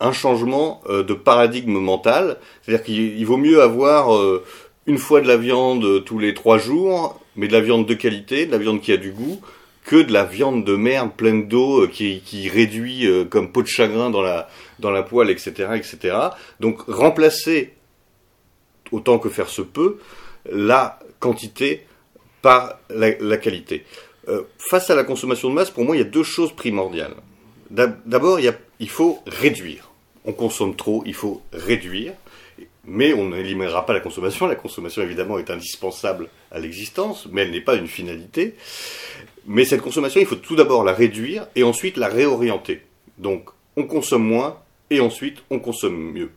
un changement euh, de paradigme mental. C'est-à-dire qu'il il vaut mieux avoir euh, une fois de la viande tous les trois jours, mais de la viande de qualité, de la viande qui a du goût, que de la viande de merde pleine d'eau euh, qui, réduit euh, comme peau de chagrin dans la, dans la poêle, etc., etc. Donc remplacer, autant que faire se peut, la quantité par la, qualité. Euh, face à la consommation de masse, pour moi, il y a deux choses primordiales. D'abord, il, il faut réduire. On consomme trop, il faut réduire. Mais on n'éliminera pas la consommation. La consommation, évidemment, est indispensable à l'existence, mais elle n'est pas une finalité. Mais cette consommation, il faut tout d'abord la réduire et ensuite la réorienter. Donc, on consomme moins et ensuite on consomme mieux.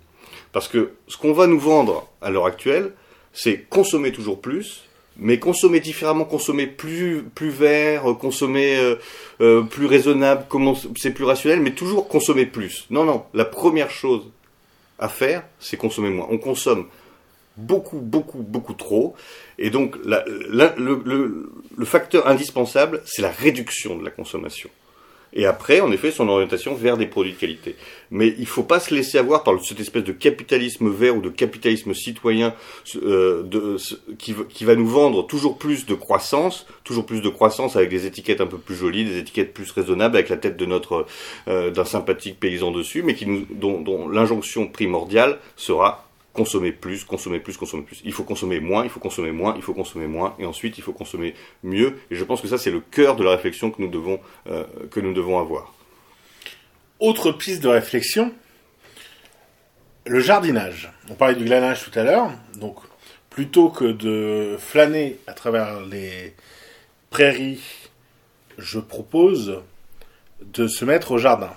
Parce que ce qu'on va nous vendre à l'heure actuelle, c'est consommer toujours plus, mais consommer différemment, consommer plus vert, euh, consommer euh, euh, plus raisonnable, c'est plus rationnel, mais toujours consommer plus. Non, non. La première chose à faire, c'est consommer moins. On consomme beaucoup, beaucoup, beaucoup trop. Et donc, le facteur indispensable, c'est la réduction de la consommation. Et après, en effet, son orientation vers des produits de qualité. Mais il faut pas se laisser avoir par cette espèce de capitalisme vert ou de capitalisme citoyen euh, de, qui, va- qui va nous vendre toujours plus de croissance, toujours plus de croissance avec des étiquettes un peu plus jolies, des étiquettes plus raisonnables, avec la tête de notre euh, d'un sympathique paysan dessus, mais qui nous, dont, dont l'injonction primordiale sera consommer plus, consommer plus, consommer plus. Il faut consommer moins, il faut consommer moins, il faut consommer moins, et ensuite il faut consommer mieux. Et je pense que ça c'est le cœur de la réflexion que nous devons euh, que nous devons avoir. Autre piste de réflexion, le jardinage. On parlait du glanage tout à l'heure, donc plutôt que de flâner à travers les prairies, je propose de se mettre au jardin.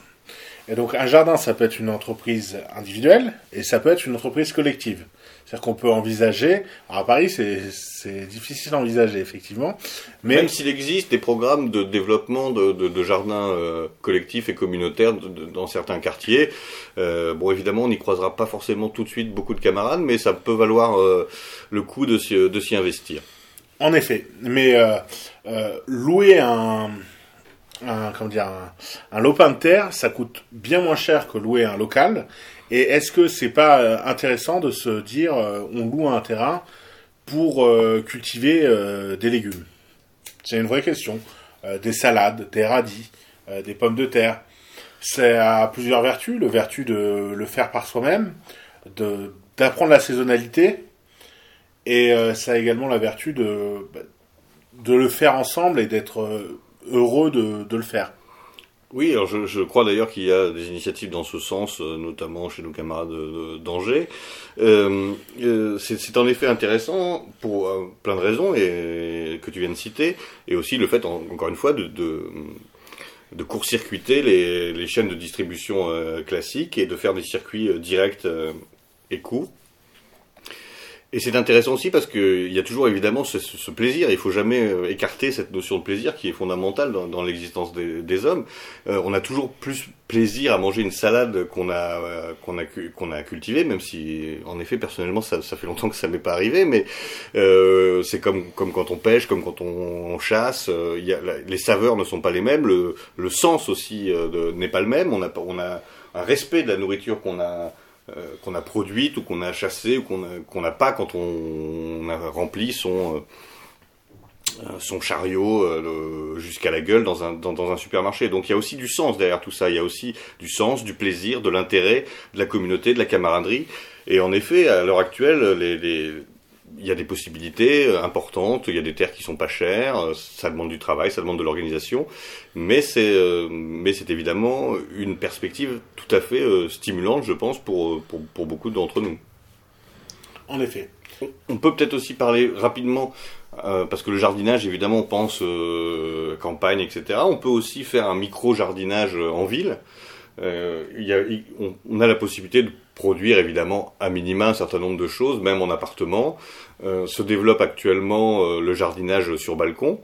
Et donc un jardin, ça peut être une entreprise individuelle et ça peut être une entreprise collective. C'est-à-dire qu'on peut envisager, alors à Paris c'est difficile à envisager effectivement, mais Même s'il existe des programmes de développement de, de, de jardins euh, collectifs et communautaires de- dans certains quartiers, euh, bon évidemment on n'y croisera pas forcément tout de suite beaucoup de camarades, mais ça peut valoir euh, le coup de s'y investir. En effet, mais louer un, un comment dire un, lopin de terre, ça coûte bien moins cher que louer un local. Et est-ce que c'est pas euh, intéressant de se dire euh, on loue un terrain pour euh, cultiver des légumes? C'est une vraie question. Des salades, des radis, des pommes de terre. C'est à plusieurs vertus. Le vertu de le faire par soi-même, de d'apprendre la saisonnalité, et ça a également la vertu de, bah, de le faire ensemble et d'être heureux de, de le faire. Oui, alors je, je crois d'ailleurs qu'il y a des initiatives dans ce sens, euh, notamment chez nos camarades de- de- d'Angers. Euh, euh, c'est en effet intéressant pour euh, plein de raisons et, que tu viens de citer, et aussi le fait, en- encore une fois, de, de, de court-circuiter les, les chaînes de distribution classiques et de faire des circuits directs et courts. Et c'est intéressant aussi parce qu'il y a toujours évidemment ce, ce, plaisir. Il faut jamais euh, écarter cette notion de plaisir qui est fondamentale dans, dans l'existence des, des, hommes. Euh, on a toujours plus plaisir à manger une salade qu'on a euh, qu'on a qu'on a cultivée, même si en effet personnellement ça, ça fait longtemps que ça m'est pas arrivé. Mais euh, c'est comme comme quand on pêche, comme quand on, on chasse. il y a, les saveurs ne sont pas les mêmes. Le, le sens aussi n'est pas le même. On a on a un respect de la nourriture qu'on a euh, qu'on a produite ou qu'on a chassée ou qu'on n'a pas quand on, a rempli son euh, son chariot euh, jusqu'à la gueule dans un, dans, un supermarché. Donc il y a aussi du sens derrière tout ça, il y a aussi du sens, du plaisir, de l'intérêt, de la communauté, de la camaraderie. Et en effet, à l'heure actuelle, les, il y a des possibilités euh, importantes, il y a des terres qui sont pas chères, euh, ça demande du travail, ça demande de l'organisation, mais c'est euh, mais c'est évidemment une perspective tout à fait stimulante, je pense, pour, pour, pour beaucoup d'entre nous. En effet. On peut peut-être aussi parler rapidement, parce que le jardinage, évidemment, on pense campagne, etc. On peut aussi faire un micro-jardinage en ville. il y a, on a la possibilité de produire évidemment à minima un certain nombre de choses, même en appartement. Euh, se développe actuellement euh, le jardinage sur balcon.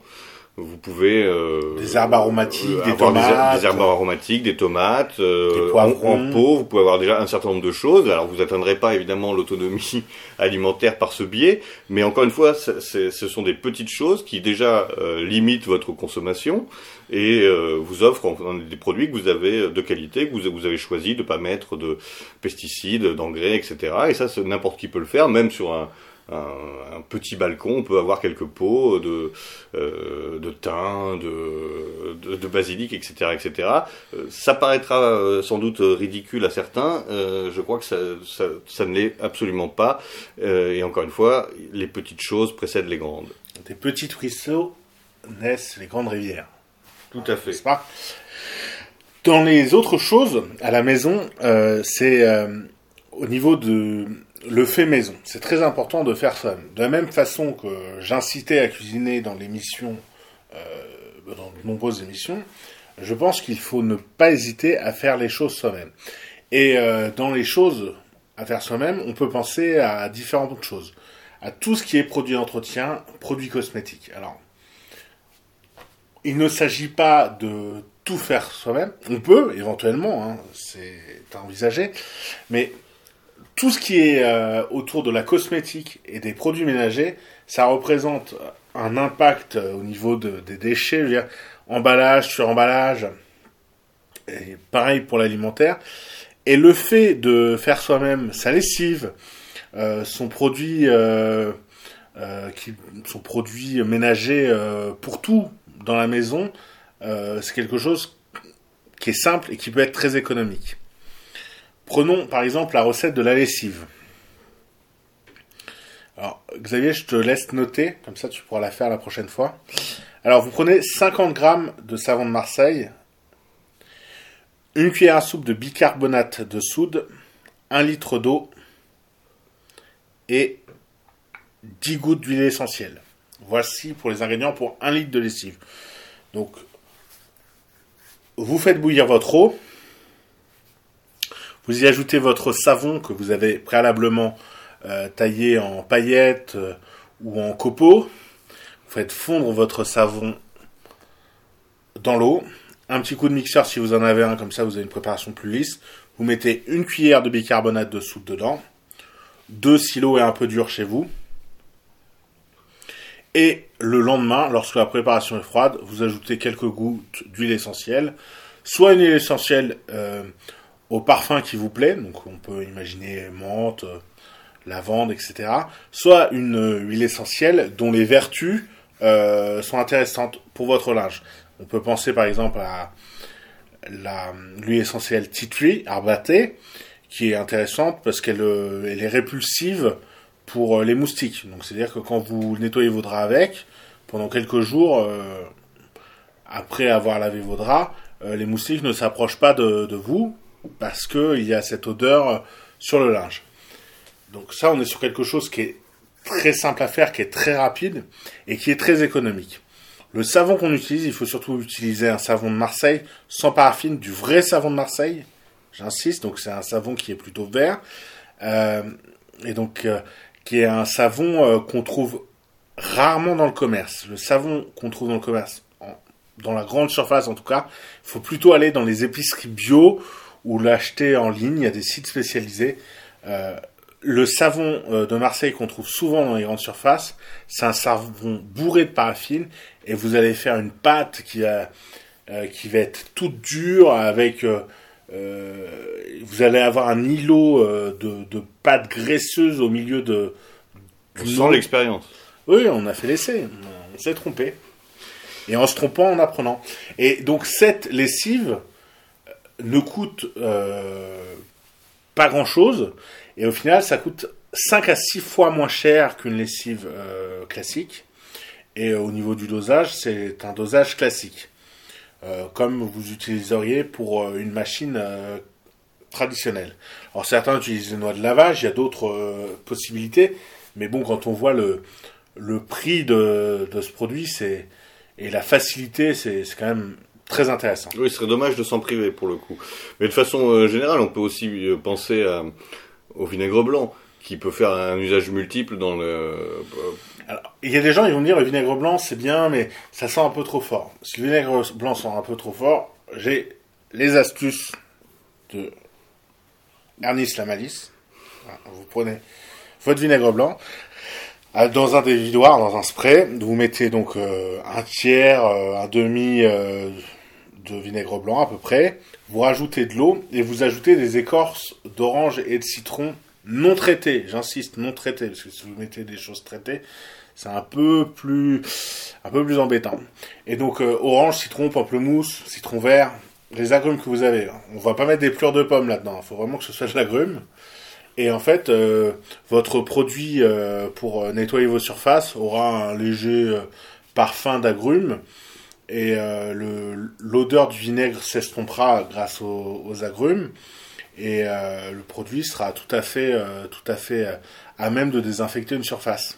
Vous pouvez euh, des herbes aromatiques, des tomates, des, herbes aromatiques, des tomates, des en, en, pot. Vous pouvez avoir déjà un certain nombre de choses. Alors vous n'atteindrez pas évidemment l'autonomie alimentaire par ce biais, mais encore une fois, ce sont des petites choses qui déjà limitent votre consommation et vous offrent des produits que vous avez de qualité, que vous, vous avez choisi de pas mettre de pesticides, d'engrais, etc. Et ça, n'importe qui peut le faire, même sur un un, petit balcon, on peut avoir quelques pots de, euh, de thym, de, de, basilic, etc., etc. Euh, ça paraîtra euh, sans doute ridicule à certains. je crois que ça, ça, ça ne l'est absolument pas. et encore une fois, les petites choses précèdent les grandes. Des petits ruisseaux naissent les grandes rivières. Tout à fait. Pas? Dans les autres choses à la maison, c'est au niveau de le fait maison. C'est très important de faire ça. De la même façon que j'incitais à cuisiner dans l'émission, euh, dans de nombreuses émissions, je pense qu'il faut ne pas hésiter à faire les choses soi-même. Et euh, dans les choses à faire soi-même, on peut penser à différentes choses. À tout ce qui est produit d'entretien, produits cosmétiques. Alors, il ne s'agit pas de tout faire soi-même. On peut, éventuellement, hein, c'est à envisager. Mais tout ce qui est euh, autour de la cosmétique et des produits ménagers, ça représente un impact euh, au niveau des déchets, je veux dire, emballage sur emballage, et pareil pour l'alimentaire. Et le fait de faire soi-même sa lessive, euh, son produit, son produit ménager pour tout dans la maison, c'est quelque chose qui est simple et qui peut être très économique. Prenons par exemple la recette de la lessive. Alors, Xavier, je te laisse noter, comme ça tu pourras la faire la prochaine fois. Alors, vous prenez 50 grammes de savon de Marseille, une cuillère à soupe de bicarbonate de soude, un litre d'eau et 10 gouttes d'huile essentielle. Voici pour les ingrédients pour 1 litre de lessive. Donc, vous faites bouillir votre eau. Vous y ajoutez votre savon que vous avez préalablement euh, taillé en paillettes euh, ou en copeaux. Vous faites fondre votre savon dans l'eau. Un petit coup de mixeur si vous en avez un, comme ça vous avez une préparation plus lisse. Vous mettez une cuillère de bicarbonate de soude dedans. Deux silos et un peu dur chez vous. Et le lendemain, lorsque la préparation est froide, vous ajoutez quelques gouttes d'huile essentielle. Soit une huile essentielle euh, au parfum qui vous plaît, donc on peut imaginer menthe, lavande, etc. Soit une euh, huile essentielle dont les vertus euh, sont intéressantes pour votre linge. On peut penser par exemple à l'huile essentielle tea tree, qui est intéressante parce qu'elle euh, elle est répulsive pour les moustiques. Donc c'est-à-dire que quand vous nettoyez vos draps avec, pendant quelques jours, après avoir lavé vos draps, les moustiques ne s'approchent pas de vous parce qu'il y a cette odeur sur le linge. Donc ça, on est sur quelque chose qui est très simple à faire, qui est très rapide et qui est très économique. Le savon qu'on utilise, il faut surtout utiliser un savon de Marseille sans paraffine, du vrai savon de Marseille. J'insiste, donc c'est un savon qui est plutôt vert euh, et donc euh, qui est un savon euh, qu'on trouve rarement dans le commerce. Le savon qu'on trouve dans le commerce, dans la grande surface en tout cas, il faut plutôt aller dans les épiceries bio ou l'acheter en ligne. Il y a des sites spécialisés. Euh, le savon euh, de Marseille qu'on trouve souvent dans les grandes surfaces, c'est un savon bourré de paraffine et vous allez faire une pâte qui, a, euh, qui va être toute dure avec... euh, vous allez avoir un îlot de, de pâte graisseuse au milieu de... Sent nom. l'expérience. Oui, on a fait l'essai. On s'est trompé. Et en se trompant, en apprenant. Et donc, cette lessive ne coûte euh, pas grand-chose. Et au final, ça coûte 5 à 6 fois moins cher qu'une lessive euh, classique. Et au niveau du dosage, c'est un dosage classique. Euh, comme vous utiliseriez pour une machine traditionnelle. Alors certains utilisent les noix de lavage, il y a d'autres possibilités. Mais bon, quand on voit le, le prix de, de ce produit, c'est et la facilité, c'est quand même très intéressant. Oui, ce serait dommage de s'en priver pour le coup. Mais de façon euh, générale, on peut aussi euh, penser à- au vinaigre blanc, qui peut faire un usage multiple dans le. euh, Alors, il y a des gens qui vont dire le vinaigre blanc c'est bien, mais ça sent un peu trop fort. Si le vinaigre blanc sent un peu trop fort, j'ai les astuces de Ernest Lamalis. Vous prenez votre vinaigre blanc dans un dévidoir, dans un spray. Vous mettez donc un tiers, un demi de vinaigre blanc à peu près. Vous rajoutez de l'eau et vous ajoutez des écorces d'orange et de citron non traitées. J'insiste, non traitées, parce que si vous mettez des choses traitées, c'est un peu plus, un peu plus embêtant. Et donc euh, orange, citron, pamplemousse, citron vert, les agrumes que vous avez. On va pas mettre des pleurs de pommes là-dedans. Il faut vraiment que ce soit de l'agrume. Et en fait, euh, votre produit euh, pour nettoyer vos surfaces aura un léger parfum d'agrumes. Et euh, l'odeur du vinaigre s'estompera grâce aux, aux agrumes. Et euh, le produit sera tout à fait, euh, tout à fait à même de désinfecter une surface.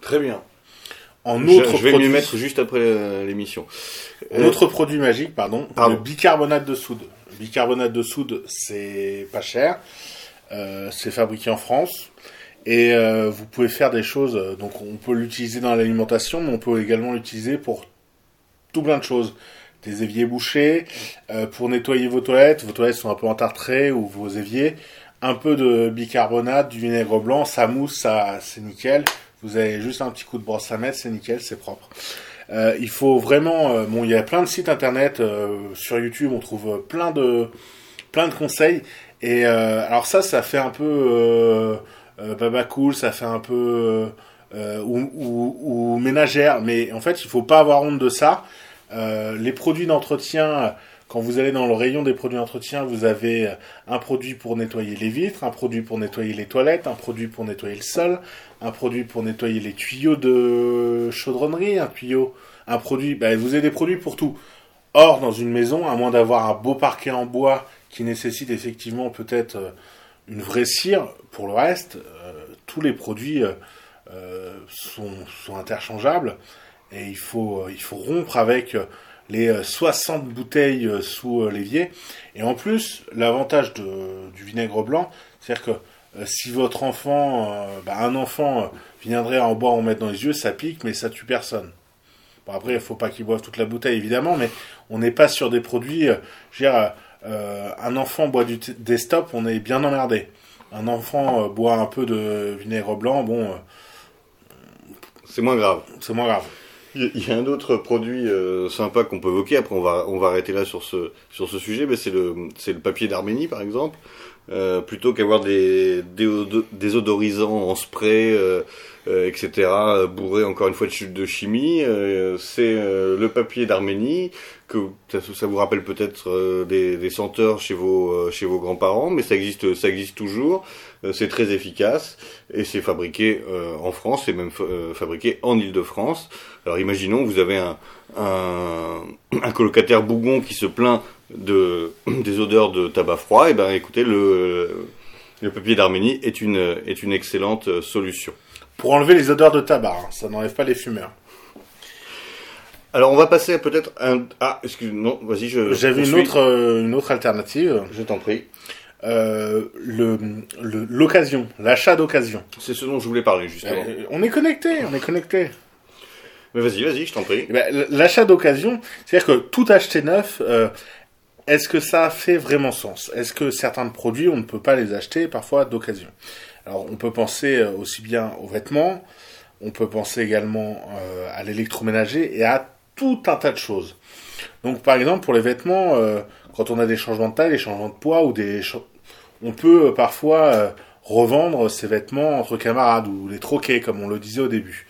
Très bien. En Je, autre je vais produit, mettre juste après l'émission. Un autre produit magique, pardon, Pardon. le bicarbonate de soude. Le bicarbonate de soude, c'est pas cher, c'est fabriqué en France, et euh, vous pouvez faire des choses. euh, Donc, on peut l'utiliser dans l'alimentation, mais on peut également l'utiliser pour tout plein de choses. Des éviers bouchés, euh, pour nettoyer vos toilettes. Vos toilettes sont un peu entartrées ou vos éviers. Un peu de bicarbonate, du vinaigre blanc, ça mousse, ça, c'est nickel. Vous avez juste un petit coup de brosse à mettre, c'est nickel, c'est propre. Euh, il faut vraiment. euh, bon, il y a plein de sites internet euh, sur YouTube, on trouve euh, plein de plein de conseils. Et alors ça, ça fait un peu baba cool, ça fait un peu euh, ou, ou, ménagère. Mais en fait, il faut pas avoir honte de ça. Euh, les produits d'entretien. Quand vous allez dans le rayon des produits d'entretien, vous avez un produit pour nettoyer les vitres, un produit pour nettoyer les toilettes, un produit pour nettoyer le sol, un produit pour nettoyer les tuyaux de chaudronnerie, un tuyau, un produit, bah, vous avez des produits pour tout. Or, dans une maison, à moins d'avoir un beau parquet en bois qui nécessite effectivement peut-être euh, une vraie cire, pour le reste, euh, tous les produits euh, euh, sont, sont interchangeables et il faut, rompre avec les euh, 60 bouteilles sous l'évier. Et en plus, l'avantage du vinaigre blanc, c'est-à-dire que si votre enfant, bah, un enfant viendrait en boire en mettre dans les yeux, ça pique, mais ça tue personne. Bon, après, il faut pas qu'il boive toute la bouteille, évidemment, mais on n'est pas sur des produits. Euh, un enfant boit du Desktop, on est bien emmerdé. Un enfant euh, boit un peu de vinaigre blanc, bon, euh, C'est moins grave. c'est moins grave. Il y a un autre produit euh, sympa qu'on peut évoquer. Après, on va on va arrêter là sur ce sur ce sujet. Mais c'est le c'est le papier d'Arménie, par exemple. Euh, plutôt qu'avoir des désodorisants en spray, euh, euh, etc., euh, bourrés encore une fois de, de chimie, euh, c'est le papier d'Arménie que ça, vous rappelle peut-être des, des senteurs chez vos chez vos grands-parents, mais ça existe ça existe toujours. C'est très efficace et c'est fabriqué en France et même fa- fabriqué en Île-de-France. Alors imaginons vous avez un, un, un colocataire bougon qui se plaint de des odeurs de tabac froid, et ben écoutez le le papier d'Arménie est une est une excellente euh, solution. Pour enlever les odeurs de tabac, hein, ça n'enlève pas les fumeurs. Alors on va passer peut-être un ah excuse non vas-y je J'avais une autre, euh, une autre alternative. je t'en prie euh, le le- l'occasion, l'achat d'occasion. C'est ce dont je voulais parler, justement. Euh, on est connecté, on est connecté. Mais vas-y, vas-y, je t'en prie. Eh ben, L'achat d'occasion, c'est-à-dire que tout acheter neuf, euh, est-ce que ça fait vraiment sens? Est-ce que certains produits, on ne peut pas les acheter parfois d'occasion? Alors, on peut penser euh, aussi bien aux vêtements, on peut penser également euh, à l'électroménager et à tout un tas de choses. Donc, par exemple, pour les vêtements, euh, quand on a des changements de taille, des changements de poids ou des, on peut parfois revendre ces vêtements entre camarades ou les troquer, comme on le disait au début.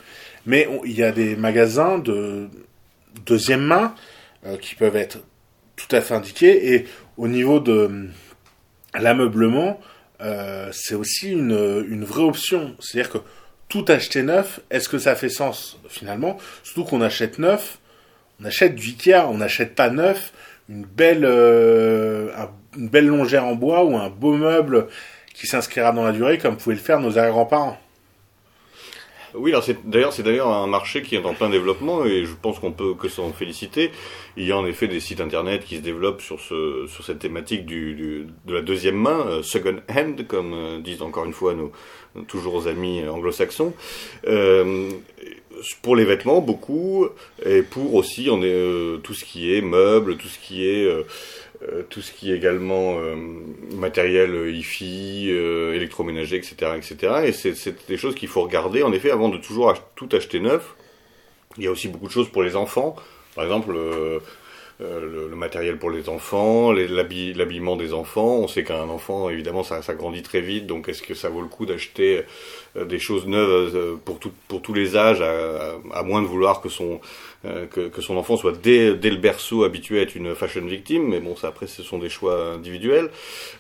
Mais il y a des magasins de deuxième main qui peuvent être tout à fait indiqués. Et au niveau de hum, l'ameublement, euh, c'est aussi une, une vraie option. C'est-à-dire que tout acheter neuf, est-ce que ça fait sens finalement? Surtout qu'on achète neuf, on achète du Ikea, on n'achète pas neuf une belle, euh, un- une belle longère en bois ou un beau meuble qui s'inscrira dans la durée comme pouvaient le faire nos arrière-grands-parents. Oui, alors c'est d'ailleurs c'est d'ailleurs un marché qui est en plein développement et je pense qu'on peut que s'en féliciter. Il y a en effet des sites internet qui se développent sur ce sur cette thématique du, du- de la deuxième main, euh, second hand comme euh, disent encore une fois nos toujours amis anglo-saxons. Euh, pour les vêtements beaucoup et pour aussi on euh, tout ce qui est meubles, tout ce qui est euh, euh, tout ce qui est également euh, matériel euh, hi-fi, euh, électroménager, etc., etc. Et c'est des choses qu'il faut regarder en effet avant de toujours tout acheter neuf. Il y a aussi beaucoup de choses pour les enfants. Par exemple, euh, euh, le, le matériel pour les enfants, l'habillement des enfants. On sait qu'un enfant, évidemment, ça, ça grandit très vite. Donc, est-ce que ça vaut le coup d'acheter euh, des choses neuves euh, pour, tout- pour tous les âges, à, à- à moins de vouloir que son, euh, que, que son enfant soit dès, dès le berceau habitué à être une fashion victime, mais bon, ça après ce sont des choix individuels.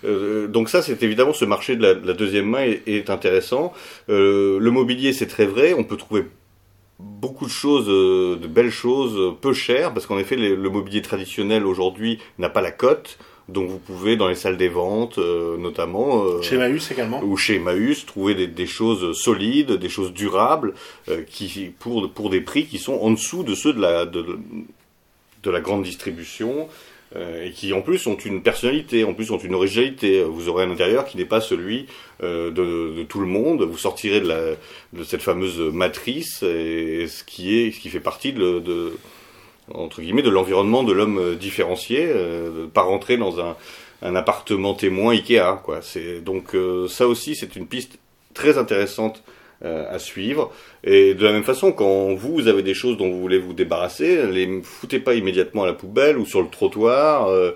Euh, donc ça, c'est évidemment ce marché de la, de la deuxième main est, est intéressant. Euh, le mobilier, c'est très vrai. On peut trouver beaucoup de choses, euh, de belles choses, euh, peu chères, parce qu'en effet, le mobilier traditionnel aujourd'hui n'a pas la cote. Donc vous pouvez dans les salles des ventes, euh, notamment, euh, Chez Maüs également. ou chez Emmaüs trouver des, des choses solides, des choses durables, euh, qui pour pour des prix qui sont en dessous de ceux de la de, de la grande distribution et qui en plus ont une personnalité, en plus ont une originalité. Vous aurez un intérieur qui n'est pas celui euh, de, tout le monde. Vous sortirez de, cette fameuse matrice et ce qui est ce qui fait partie de, entre guillemets de l'environnement de l'homme euh, différencié, euh, pas rentrer dans un, appartement témoin Ikea. Donc euh, ça aussi c'est une piste très intéressante euh, à suivre. Et de la même façon, quand vous, avez des choses dont vous voulez vous débarrasser, les foutez pas immédiatement à la poubelle ou sur le trottoir. Euh,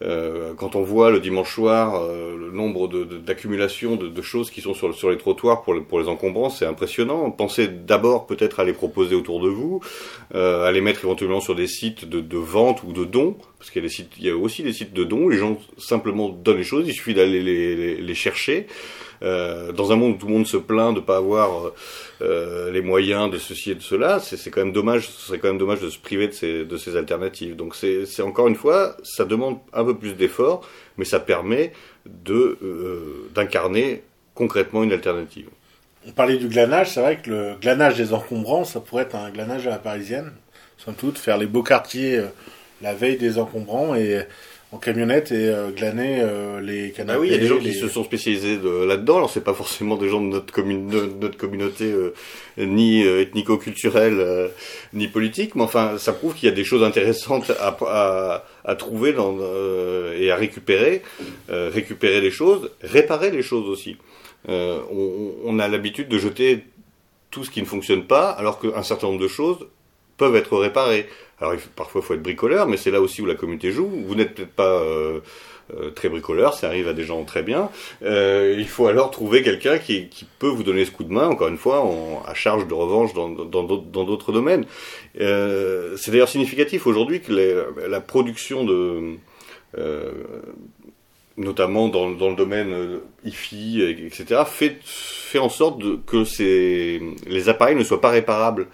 euh, quand on voit le dimanche soir euh, le nombre de- de- d'accumulations de, de, choses qui sont sur, sur les trottoirs pour, pour les encombrants, c'est impressionnant. Pensez d'abord peut-être à les proposer autour de vous, à les mettre éventuellement sur des sites de, de vente ou de dons, parce qu'il y, a il y a aussi des sites de dons les gens simplement donnent les choses, il suffit d'aller les, chercher. Euh, dans un monde où tout le monde se plaint de pas avoir euh, les moyens de ceci et de cela, c'est quand même dommage. Ce serait quand même dommage de se priver de ces, alternatives. Donc c'est encore une fois, ça demande un peu plus d'efforts, mais ça permet de euh, d'incarner concrètement une alternative. On parlait du glanage, c'est vrai que le glanage des encombrants, ça pourrait être un glanage à la parisienne, somme toute, faire les beaux quartiers la veille des encombrants et en camionnette et euh, glaner euh, les canapés. Ah oui, il y a des gens les- qui se sont spécialisés de- là-dedans. Alors c'est pas forcément des gens de notre, commune, de notre communauté euh, ni euh, ethnico-culturelle euh, ni politique, mais enfin ça prouve qu'il y a des choses intéressantes à, à, à trouver dans, euh, et à récupérer, euh, récupérer les choses, réparer les choses aussi. Euh, on, on a l'habitude de jeter tout ce qui ne fonctionne pas, alors qu'un certain nombre de choses peuvent être réparées. Alors parfois il faut être bricoleur, mais c'est là aussi où la communauté joue. Vous n'êtes peut-être pas euh, euh, très bricoleur, ça arrive à des gens très bien. Euh, il faut alors trouver quelqu'un qui, peut vous donner ce coup de main, encore une fois, à charge de revanche dans d'autres domaines. C'est d'ailleurs significatif aujourd'hui que la production de notamment dans, le domaine IFI, et- etc., fait, en sorte que les appareils ne soient pas réparables.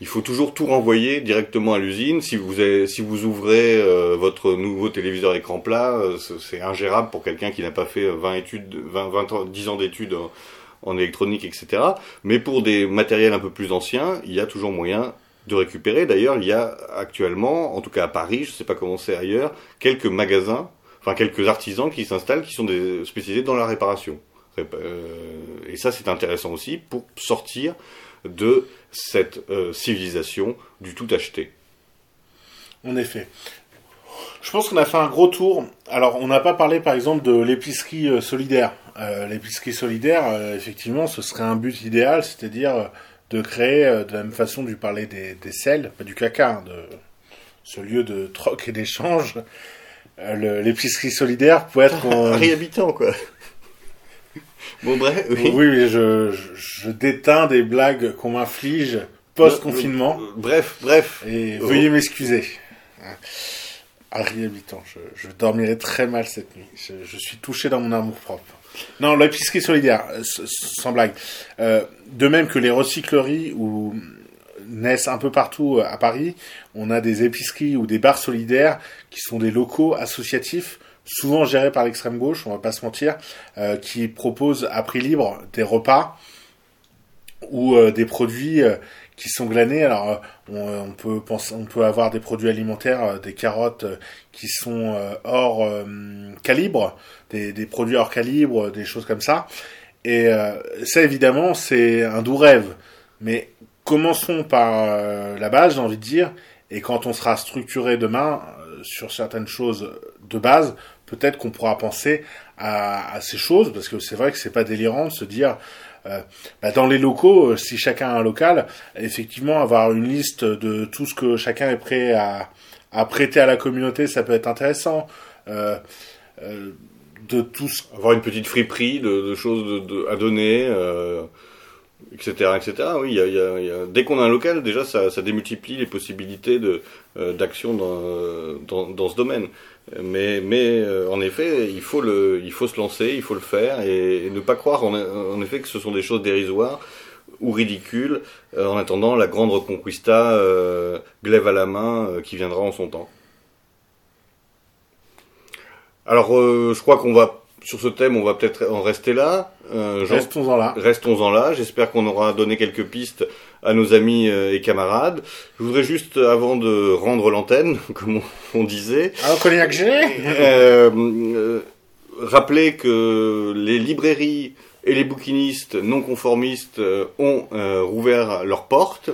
Il faut toujours tout renvoyer directement à l'usine. Si vous avez, si vous ouvrez euh, votre nouveau téléviseur écran plat, euh, c'est ingérable pour quelqu'un qui n'a pas fait 20 études, 20, 20 ans, 10 ans d'études en, électronique, etc. Mais pour des matériels un peu plus anciens, il y a toujours moyen de récupérer. D'ailleurs, il y a actuellement, en tout cas à Paris, je ne sais pas comment c'est ailleurs, quelques magasins enfin quelques artisans qui s'installent, qui sont spécialisés dans la réparation. et ça, c'est intéressant aussi pour sortir de cette civilisation du tout acheté. En effet. Je pense qu'on a fait un gros tour. Alors, on n'a pas parlé, par exemple, de l'épicerie euh, solidaire. Euh, l'épicerie solidaire, euh, effectivement, ce serait un but idéal, c'est-à-dire de créer, de la même façon du parler des, des sels, pas du caca, hein, de ce lieu de troc et d'échange. l'épicerie solidaire peut être... Un réhabitant, quoi. bon, bref. Oui, oui, je, je, déteins des blagues qu'on m'inflige post-confinement. Bref, bref. Et veuillez m'excuser. Harry Habitant, je, je, dormirai très mal cette nuit. Je, suis touché dans mon amour propre. Non, l'épicerie solidaire, euh, sans blague. Euh, de même que les recycleries où naissent un peu partout euh, à Paris, on a des épiceries ou des bars solidaires qui sont des locaux associatifs, souvent gérés par l'extrême gauche, on va pas se mentir, qui proposent à prix libre des repas ou des produits qui sont glanés. Alors, euh, on, peut penser, on peut avoir des produits alimentaires, euh, des carottes euh, qui sont hors calibre, des, produits hors calibre, des choses comme ça. Et ça, évidemment, c'est un doux rêve. Mais commençons par la base, j'ai envie de dire. Et quand on sera structuré demain sur certaines choses de base, peut-être qu'on pourra penser à, ces choses, parce que c'est vrai que c'est pas délirant de se dire euh, bah, dans les locaux, euh, si chacun a un local, effectivement, avoir une liste de tout ce que chacun est prêt à, prêter à la communauté, ça peut être intéressant. Euh, de tous avoir une petite friperie de, de choses à donner, etc., etc. Oui, dès qu'on a un local, déjà, ça, ça démultiplie les possibilités de d'action dans, dans ce domaine. Mais, mais euh, en effet, il faut, le, il faut se lancer, il faut le faire et, ne pas croire en, en, effet que ce sont des choses dérisoires ou ridicules euh, en attendant la grande reconquista euh, glaive à la main euh, qui viendra en son temps. Alors, je crois qu'on va sur ce thème, on va peut-être en rester là. Restons-en là. Restons-en là. J'espère qu'on aura donné quelques pistes à nos amis euh, et camarades. Je voudrais juste, avant de rendre l'antenne, comme on, disait, Alors, euh, euh, rappeler que les librairies et les bouquinistes non conformistes ont rouvert leurs portes.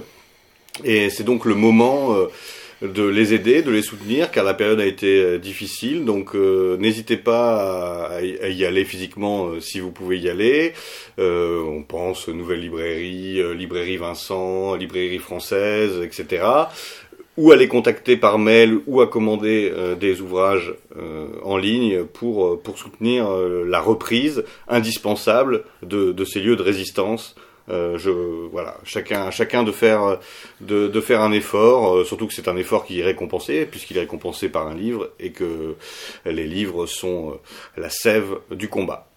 Et c'est donc le moment de les aider, de les soutenir, car la période a été euh, difficile. Donc euh, n'hésitez pas à, y aller physiquement euh, si vous pouvez y aller. on pense Nouvelle Librairie, Librairie Vincent, Librairie Française, etc. Ou à les contacter par mail ou à commander des ouvrages en ligne pour, pour soutenir la reprise indispensable de, de ces lieux de résistance euh, je voilà, chacun chacun de faire de, de faire un effort, euh, surtout que c'est un effort qui est récompensé puisqu'il est récompensé par un livre et que les livres sont euh, la sève du combat.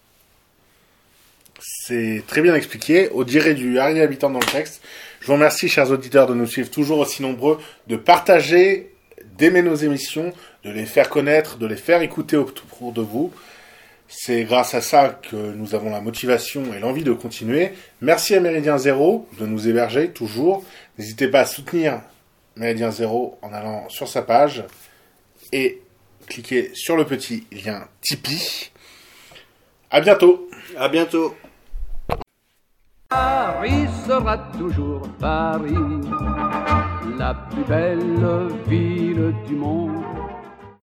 C'est très bien expliqué. Au direct du Harry Habitant dans le texte. Je vous remercie, chers auditeurs, de nous suivre toujours aussi nombreux, de partager, d'aimer nos émissions, de les faire connaître, de les faire écouter autour de vous. C'est grâce à ça que nous avons la motivation et l'envie de continuer. Merci à Méridien Zéro de nous héberger toujours. N'hésitez pas à soutenir Méridien Zéro en allant sur sa page et cliquez sur le petit lien Tipeee. À bientôt. À bientôt. Paris sera toujours Paris, la plus belle ville du monde